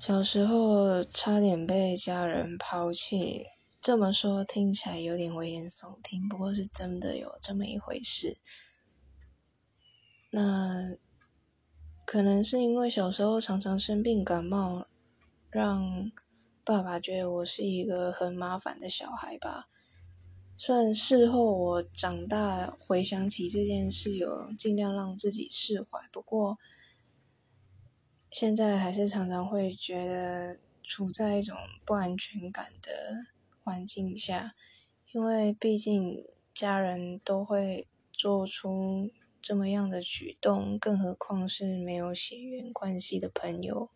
小时候差点被家人抛弃，这么说听起来有点危言耸听，不过是真的有这么一回事。那可能是因为小时候常常生病感冒，让爸爸觉得我是一个很麻烦的小孩吧。虽然事后我长大回想起这件事，有尽量让自己释怀，不过。现在还是常常会觉得处在一种不安全感的环境下，因为毕竟家人都会做出这么样的举动，更何况是没有血缘关系的朋友。